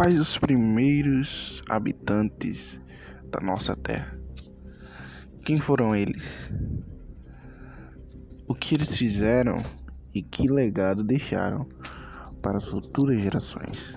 Quais os primeiros habitantes da nossa terra? Quem foram eles? O que eles fizeram e que legado deixaram para as futuras gerações?